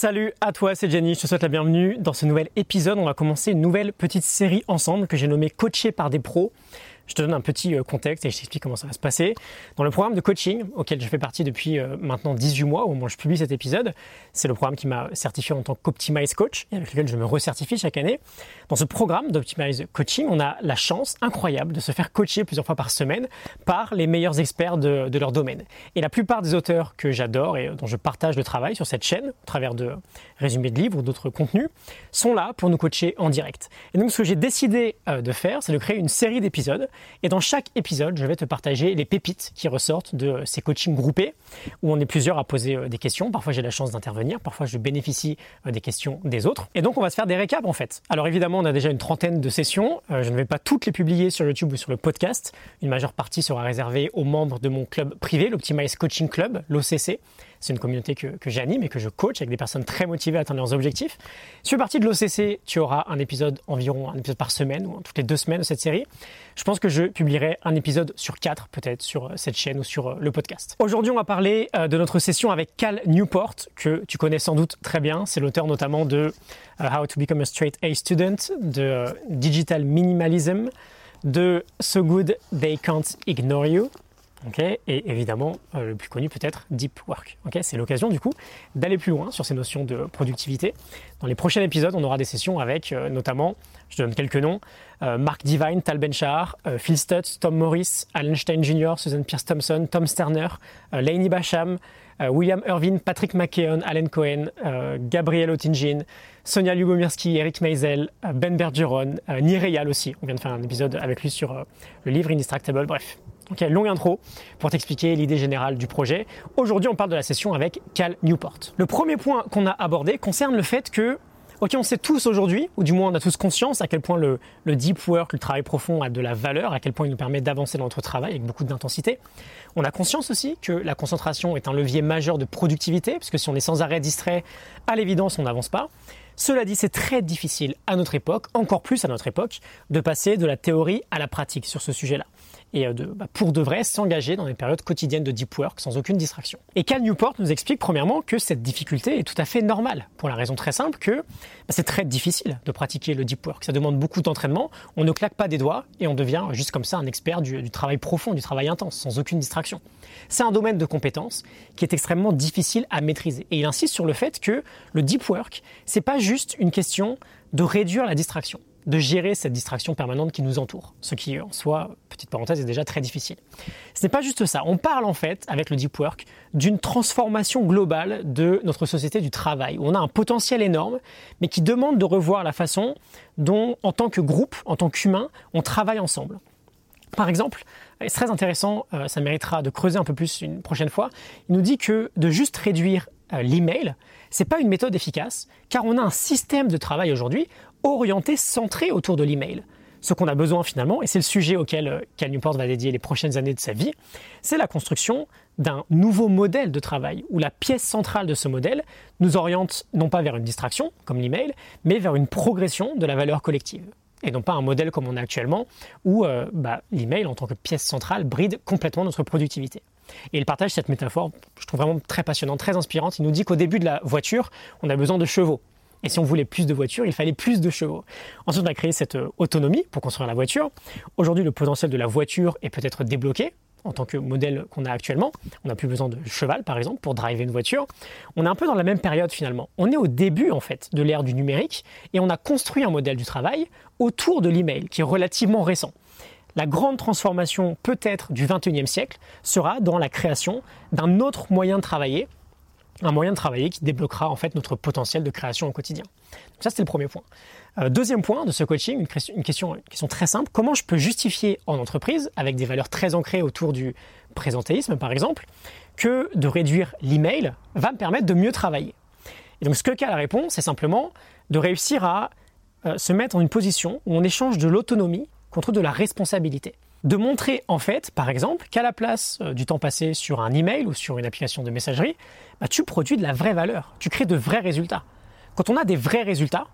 Salut à toi, c'est Jenny, je te souhaite la bienvenue. Dans ce nouvel épisode, on va commencer une nouvelle petite série ensemble que j'ai nommée Coaché par des pros. Je te donne un petit euh, contexte et je t'explique comment ça va se passer. Dans le programme de coaching auquel je fais partie depuis euh, maintenant 18 mois, au moment où je publie cet épisode, c'est le programme qui m'a certifié en tant qu'Optimize Coach et avec lequel je me recertifie chaque année. Dans ce programme d'Optimize Coaching, on a la chance incroyable de se faire coacher plusieurs fois par semaine par les meilleurs experts de, de leur domaine. Et la plupart des auteurs que j'adore et dont je partage le travail sur cette chaîne, au travers de résumés de livres ou d'autres contenus, sont là pour nous coacher en direct. Et donc ce que j'ai décidé euh, de faire, c'est de créer une série d'épisodes et dans chaque épisode, je vais te partager les pépites qui ressortent de ces coachings groupés, où on est plusieurs à poser euh, des questions. Parfois, j'ai la chance d'intervenir, parfois, je bénéficie euh, des questions des autres. Et donc, on va se faire des récaps, en fait. Alors, évidemment, on a déjà une trentaine de sessions. Euh, je ne vais pas toutes les publier sur YouTube ou sur le podcast. Une majeure partie sera réservée aux membres de mon club privé, l'Optimize Coaching Club, l'OCC. C'est une communauté que, j'anime et que je coach avec des personnes très motivées à atteindre leurs objectifs. Si tu fais partie de l'OCC, tu auras un épisode environ, un épisode par semaine ou toutes les deux semaines de cette série. Je pense que je publierai un épisode sur quatre peut-être sur euh, cette chaîne ou sur euh, le podcast. Aujourd'hui, on va parler euh, de notre session avec Cal Newport, que tu connais sans doute très bien. C'est l'auteur notamment de How to Become a Straight A Student, de Digital Minimalism, de So Good They Can't Ignore You et évidemment, euh, le plus connu peut-être, Deep Work. c'est l'occasion du coup d'aller plus loin sur ces notions de productivité. Dans les prochains épisodes, on aura des sessions avec euh, notamment, je donne quelques noms, euh, Mark Divine, Tal Ben-Shahar, Phil Stutz, Tom Morris, Alan Stein Jr., Susan Pierce Thompson, Tom Sterner, Lainey Basham, William Irvin, Patrick McKeon, Alan Cohen, Gabriel Otingin, Sonia Lubomirski, Eric Meisel, Ben Bergeron, Nireyal aussi. On vient de faire un épisode avec lui sur le livre Indistractable. Bref, Ok, longue intro pour t'expliquer l'idée générale du projet. Aujourd'hui, on parle de la session avec Cal Newport. Le premier point qu'on a abordé concerne le fait que, ok, on sait tous aujourd'hui, ou du moins on a tous conscience à quel point le, deep work, le travail profond a de la valeur, à quel point il nous permet d'avancer dans notre travail avec beaucoup d'intensité. On a conscience aussi que la concentration est un levier majeur de productivité, puisque si on est sans arrêt distrait, à l'évidence, on n'avance pas. Cela dit, c'est très difficile à notre époque, encore plus à notre époque, de passer de la théorie à la pratique sur ce sujet-là et euh, bah, pour de vrai s'engager dans des périodes quotidiennes de deep work sans aucune distraction. Et Cal Newport nous explique premièrement que cette difficulté est tout à fait normale, pour la raison très simple que bah, c'est très difficile de pratiquer le deep work. Ça demande beaucoup d'entraînement, on ne claque pas des doigts et on devient juste comme ça un expert du, du travail profond, du travail intense, sans aucune distraction. C'est un domaine de compétences qui est extrêmement difficile à maîtriser. Et il insiste sur le fait que le deep work, c'est pas juste une question de réduire la distraction de gérer cette distraction permanente qui nous entoure, ce qui en soi, petite parenthèse, est déjà très difficile. Ce n'est pas juste ça, on parle en fait, avec le deep work, d'une transformation globale de notre société du travail, on a un potentiel énorme, mais qui demande de revoir la façon dont, en tant que groupe, en tant qu'humain, on travaille ensemble. Par exemple, c'est très intéressant, euh, ça méritera de creuser un peu plus une prochaine fois, il nous dit que de juste réduire euh, l'email, c'est pas une méthode efficace, car on a un système de travail aujourd'hui orienté, centré autour de l'email. Ce qu'on a besoin finalement, et c'est le sujet auquel euh, Cal Newport va dédier les prochaines années de sa vie, c'est la construction d'un nouveau modèle de travail, où la pièce centrale de ce modèle nous oriente non pas vers une distraction, comme l'email, mais vers une progression de la valeur collective. Et non pas un modèle comme on a actuellement, où euh, bah, l'email en tant que pièce centrale bride complètement notre productivité. Et il partage cette métaphore, je trouve vraiment très passionnante, très inspirante. Il nous dit qu'au début de la voiture, on a besoin de chevaux. Et si on voulait plus de voitures, il fallait plus de chevaux. Ensuite, on a créé cette euh, autonomie pour construire la voiture. Aujourd'hui, le potentiel de la voiture est peut-être débloqué en tant que modèle qu'on a actuellement. On n'a plus besoin de cheval, par exemple, pour driver une voiture. On est un peu dans la même période finalement. On est au début, en fait, de l'ère du numérique et on a construit un modèle du travail autour de l'email qui est relativement récent. La grande transformation, peut-être, du 21e siècle sera dans la création d'un autre moyen de travailler un moyen de travailler qui débloquera en fait notre potentiel de création au quotidien. Donc ça, c'était le premier point. Euh, deuxième point de ce coaching, une question, très simple. Comment je peux justifier en entreprise, avec des valeurs très ancrées autour du présentéisme par exemple, que de réduire l'email va me permettre de mieux travailler? Et donc ce que Cal répond, c'est simplement de réussir à euh, se mettre dans une position où on échange de l'autonomie contre de la responsabilité de montrer en fait, par exemple, qu'à la place euh, du temps passé sur un email ou sur une application de messagerie, bah, tu produis de la vraie valeur, tu crées de vrais résultats. Quand on a des vrais résultats,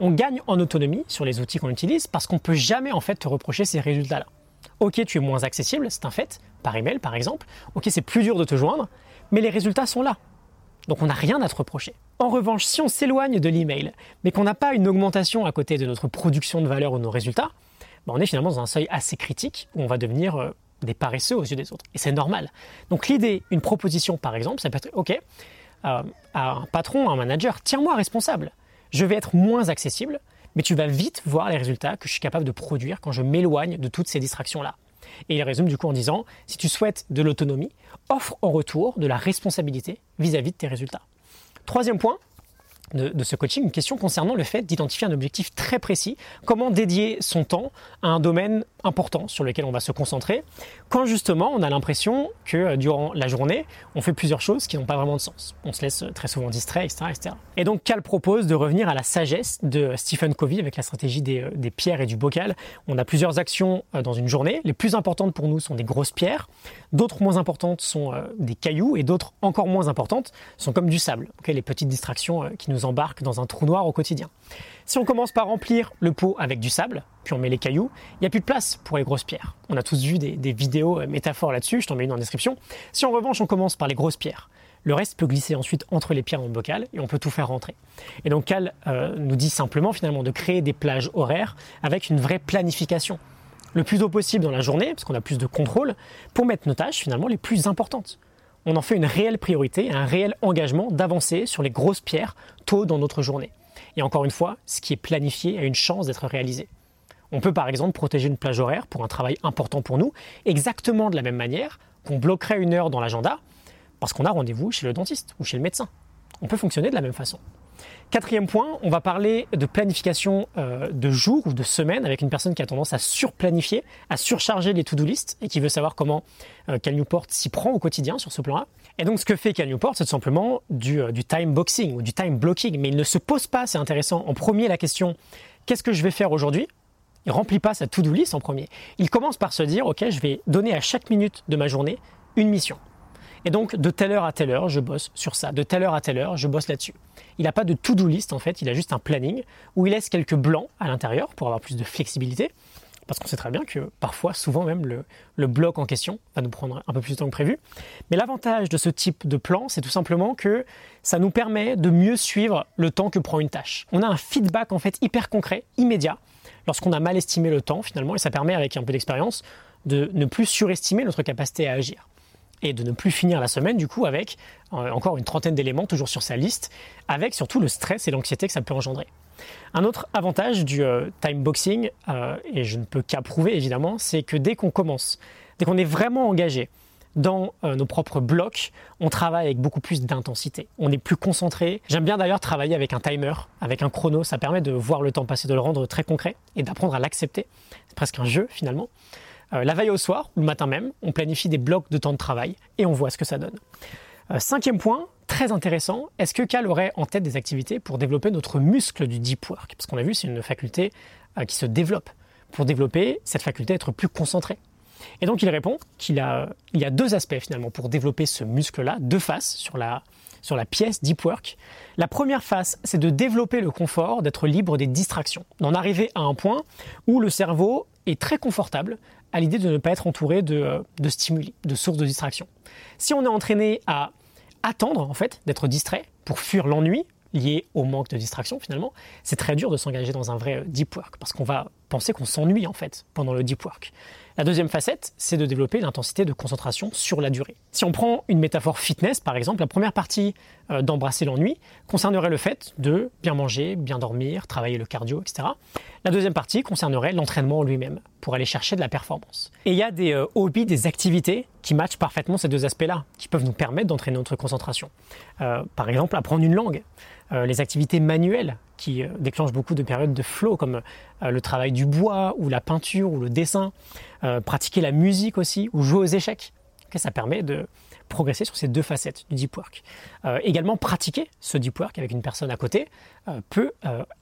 on gagne en autonomie sur les outils qu'on utilise parce qu'on ne peut jamais en fait te reprocher ces résultats-là. Ok, tu es moins accessible, c'est un fait, par email par exemple. Ok, c'est plus dur de te joindre, mais les résultats sont là. Donc on n'a rien à te reprocher. En revanche, si on s'éloigne de l'email, mais qu'on n'a pas une augmentation à côté de notre production de valeur ou nos résultats, ben, on est finalement dans un seuil assez critique où on va devenir euh, des paresseux aux yeux des autres. Et c'est normal. Donc l'idée, une proposition par exemple, ça peut être, OK, euh, à un patron, à un manager, tiens-moi responsable. Je vais être moins accessible, mais tu vas vite voir les résultats que je suis capable de produire quand je m'éloigne de toutes ces distractions-là. Et il résume du coup en disant, si tu souhaites de l'autonomie, offre en retour de la responsabilité vis-à-vis -vis de tes résultats. Troisième point, de, ce coaching une question concernant le fait d'identifier un objectif très précis, comment dédier son temps à un domaine important sur lequel on va se concentrer, quand justement on a l'impression que euh, durant la journée, on fait plusieurs choses qui n'ont pas vraiment de sens. On se laisse très souvent distrait, etc. etc. Et donc Cal propose de revenir à la sagesse de Stephen Covey avec la stratégie des, euh, pierres et du bocal. On a plusieurs actions euh, dans une journée. Les plus importantes pour nous sont des grosses pierres, d'autres moins importantes sont des cailloux et d'autres encore moins importantes sont comme du sable, les petites distractions qui nous embarque dans un trou noir au quotidien. Si on commence par remplir le pot avec du sable, puis on met les cailloux, il n'y a plus de place pour les grosses pierres. On a tous vu des, vidéos euh, métaphores là-dessus, je t'en mets une en description. Si en revanche on commence par les grosses pierres, le reste peut glisser ensuite entre les pierres le bocal et on peut tout faire rentrer. Et donc Cal euh, nous dit simplement finalement de créer des plages horaires avec une vraie planification. Le plus tôt possible dans la journée, parce qu'on a plus de contrôle, pour mettre nos tâches finalement les plus importantes on en fait une réelle priorité, un réel engagement d'avancer sur les grosses pierres tôt dans notre journée. Et encore une fois, ce qui est planifié a une chance d'être réalisé. On peut par exemple protéger une plage horaire pour un travail important pour nous, exactement de la même manière qu'on bloquerait une heure dans l'agenda parce qu'on a rendez-vous chez le dentiste ou chez le médecin. On peut fonctionner de la même façon. Quatrième point, on va parler de planification euh, de jours ou de semaines avec une personne qui a tendance à surplanifier, à surcharger les to-do list et qui veut savoir comment euh, Cal Newport s'y prend au quotidien sur ce plan-là. Et donc ce que fait Cal Newport, c'est tout simplement du, euh, du time boxing ou du time blocking, mais il ne se pose pas, c'est intéressant, en premier la question qu'est-ce que je vais faire aujourd'hui? Il remplit pas sa to-do list en premier. Il commence par se dire ok, je vais donner à chaque minute de ma journée une mission. Et donc, de telle heure à telle heure, je bosse sur ça. De telle heure à telle heure, je bosse là-dessus. Il n'a pas de to-do list, en fait. Il a juste un planning où il laisse quelques blancs à l'intérieur pour avoir plus de flexibilité. Parce qu'on sait très bien que parfois, souvent même, le, bloc en question va nous prendre un peu plus de temps que prévu. Mais l'avantage de ce type de plan, c'est tout simplement que ça nous permet de mieux suivre le temps que prend une tâche. On a un feedback en fait hyper concret, immédiat, lorsqu'on a mal estimé le temps finalement, et ça permet avec un peu d'expérience de ne plus surestimer notre capacité à agir et de ne plus finir la semaine du coup avec euh, encore une trentaine d'éléments toujours sur sa liste, avec surtout le stress et l'anxiété que ça peut engendrer. Un autre avantage du euh, time boxing, euh, et je ne peux qu'approuver évidemment, c'est que dès qu'on commence, dès qu'on est vraiment engagé dans nos propres blocs, on travaille avec beaucoup plus d'intensité. On est plus concentré. J'aime bien d'ailleurs travailler avec un timer, avec un chrono. Ça permet de voir le temps passer, de le rendre très concret et d'apprendre à l'accepter. C'est presque un jeu finalement. Euh, la veille au soir, le matin même, on planifie des blocs de temps de travail et on voit ce que ça donne. Euh, cinquième point, très intéressant, est-ce que Cal aurait en tête des activités pour développer notre muscle du deep work? Parce qu'on a vu, c'est une faculté euh, qui se développe. Pour développer cette faculté d'être plus concentré. Et donc il répond qu'il a, il y a deux aspects finalement pour développer ce muscle-là, deux faces sur la, sur la pièce Deep Work. La première face, c'est de développer le confort, d'être libre des distractions, d'en arriver à un point où le cerveau est très confortable à l'idée de ne pas être entouré de, de stimuli, de sources de distraction. Si on est entraîné à attendre en fait d'être distrait pour fuir l'ennui lié au manque de distraction finalement, c'est très dur de s'engager dans un vrai deep work parce qu'on va penser qu'on s'ennuie en fait pendant le deep work. La deuxième facette, c'est de développer l'intensité de concentration sur la durée. Si on prend une métaphore fitness, par exemple, la première partie euh, d'embrasser l'ennui concernerait le fait de bien manger, bien dormir, travailler le cardio, etc. La deuxième partie concernerait l'entraînement lui-même, pour aller chercher de la performance. Et il y a des euh, hobbies, des activités qui matchent parfaitement ces deux aspects-là, qui peuvent nous permettre d'entraîner notre concentration. Euh, par exemple, apprendre une langue, les activités manuelles qui déclenchent beaucoup de périodes de flow, comme le travail du bois, ou la peinture, ou le dessin. Euh, pratiquer la musique aussi ou jouer aux échecs. ça permet de progresser sur ces deux facettes du deep work. Euh, également, pratiquer ce deep work avec une personne à côté euh, peut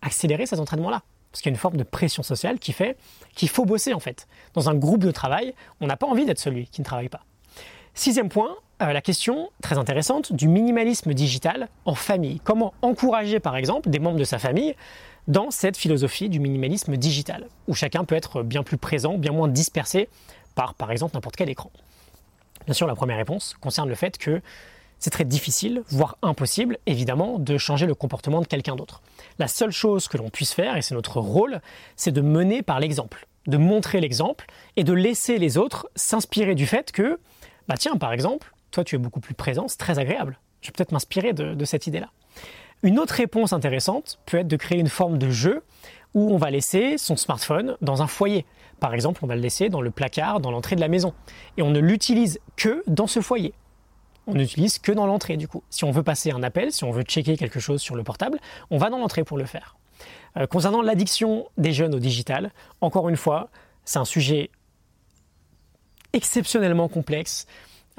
accélérer cet entraînement-là. Parce qu'il y a une forme de pression sociale qui fait qu'il faut bosser en fait. Dans un groupe de travail, on n'a pas envie d'être celui qui ne travaille pas. Sixième point, la question très intéressante du minimalisme digital en famille. Comment encourager par exemple des membres de sa famille dans cette philosophie du minimalisme digital, où chacun peut être bien plus présent, bien moins dispersé par, par exemple, n'importe quel écran? Bien sûr, la première réponse concerne le fait que c'est très difficile, voire impossible, évidemment, de changer le comportement de quelqu'un d'autre. La seule chose que l'on puisse faire, et c'est notre rôle, c'est de mener par l'exemple, de montrer l'exemple et de laisser les autres s'inspirer du fait que, bah tiens, par exemple, toi tu es beaucoup plus présent, c'est très agréable. Je vais peut-être m'inspirer de, de cette idée-là. Une autre réponse intéressante peut être de créer une forme de jeu où on va laisser son smartphone dans un foyer. Par exemple, on va le laisser dans le placard, dans l'entrée de la maison. Et on ne l'utilise que dans ce foyer on n'utilise que dans l'entrée du coup. Si on veut passer un appel, si on veut checker quelque chose sur le portable, on va dans l'entrée pour le faire. Euh, concernant l'addiction des jeunes au digital, encore une fois, c'est un sujet exceptionnellement complexe.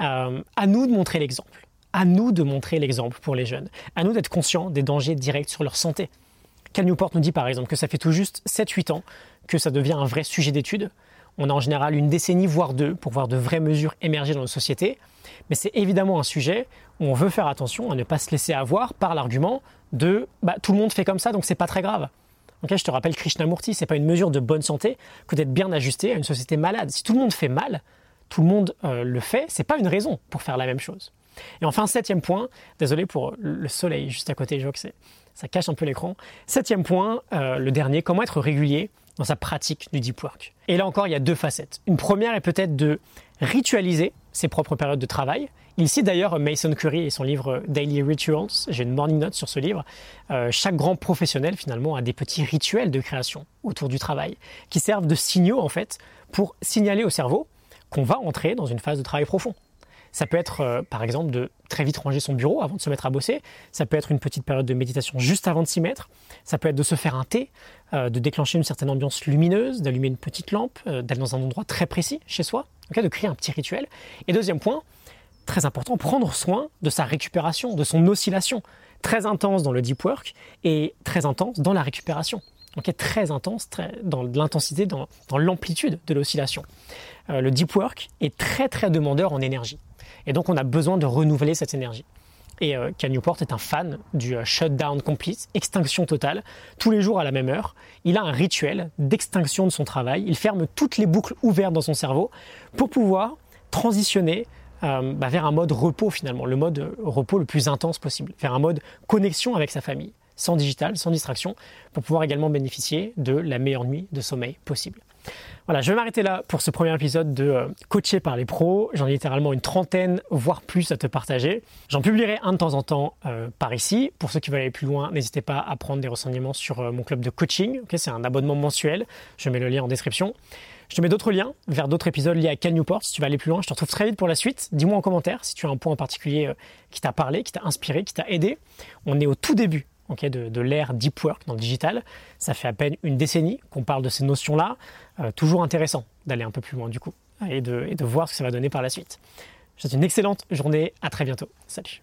Euh, à nous de montrer l'exemple. À nous de montrer l'exemple pour les jeunes. À nous d'être conscients des dangers directs sur leur santé. Cal Newport nous dit par exemple que ça fait tout juste 7-8 ans que ça devient un vrai sujet d'étude. On a en général une décennie, voire deux, pour voir de vraies mesures émerger dans nos sociétés. Mais c'est évidemment un sujet où on veut faire attention à ne pas se laisser avoir par l'argument de bah, tout le monde fait comme ça, donc c'est pas très grave. je te rappelle Krishnamurti, c'est pas une mesure de bonne santé que d'être bien ajusté à une société malade. Si tout le monde fait mal, tout le monde euh, le fait, c'est pas une raison pour faire la même chose. Et enfin, septième point, désolé pour le soleil juste à côté, je vois que ça cache un peu l'écran. Septième point, euh, le dernier, comment être régulier dans sa pratique du deep work. Et là encore, il y a deux facettes. Une première est peut-être de ritualiser ses propres périodes de travail. Il cite d'ailleurs Mason Curry et son livre Daily Rituals. J'ai une morning note sur ce livre. Euh, chaque grand professionnel finalement a des petits rituels de création autour du travail qui servent de signaux en fait pour signaler au cerveau qu'on va entrer dans une phase de travail profond. Ça peut être, euh, par exemple, de très vite ranger son bureau avant de se mettre à bosser. Ça peut être une petite période de méditation juste avant de s'y mettre. Ça peut être de se faire un thé, euh, de déclencher une certaine ambiance lumineuse, d'allumer une petite lampe, euh, d'aller dans un endroit très précis chez soi, de créer un petit rituel. Et deuxième point, très important, prendre soin de sa récupération, de son oscillation. Très intense dans le deep work et très intense dans la récupération. Donc très intense très, dans l'intensité, dans, l'amplitude de l'oscillation. le deep work est très très demandeur en énergie. Et donc on a besoin de renouveler cette énergie. Et euh, Cal Newport est un fan du euh, shutdown complete, extinction totale, tous les jours à la même heure. Il a un rituel d'extinction de son travail. Il ferme toutes les boucles ouvertes dans son cerveau pour pouvoir transitionner euh, bah, vers un mode repos finalement, le mode repos le plus intense possible, vers un mode connexion avec sa famille, sans digital, sans distraction, pour pouvoir également bénéficier de la meilleure nuit de sommeil possible. Voilà, je vais m'arrêter là pour ce premier épisode de euh, Coacher par les pros. J'en ai littéralement une trentaine, voire plus à te partager. J'en publierai un de temps en temps euh, par ici. Pour ceux qui veulent aller plus loin, n'hésitez pas à prendre des renseignements sur euh, mon club de coaching. c'est un abonnement mensuel. Je mets le lien en description. Je te mets d'autres liens vers d'autres épisodes liés à Cal. Si tu veux aller plus loin, je te retrouve très vite pour la suite. Dis-moi en commentaire si tu as un point en particulier qui t'a parlé, qui t'a inspiré, qui t'a aidé. On est au tout début de, de l'ère deep work dans le digital. Ça fait à peine une décennie qu'on parle de ces notions-là. Euh, toujours intéressant d'aller un peu plus loin du coup et de, et de voir ce que ça va donner par la suite. Je te souhaite une excellente journée. À très bientôt. Salut.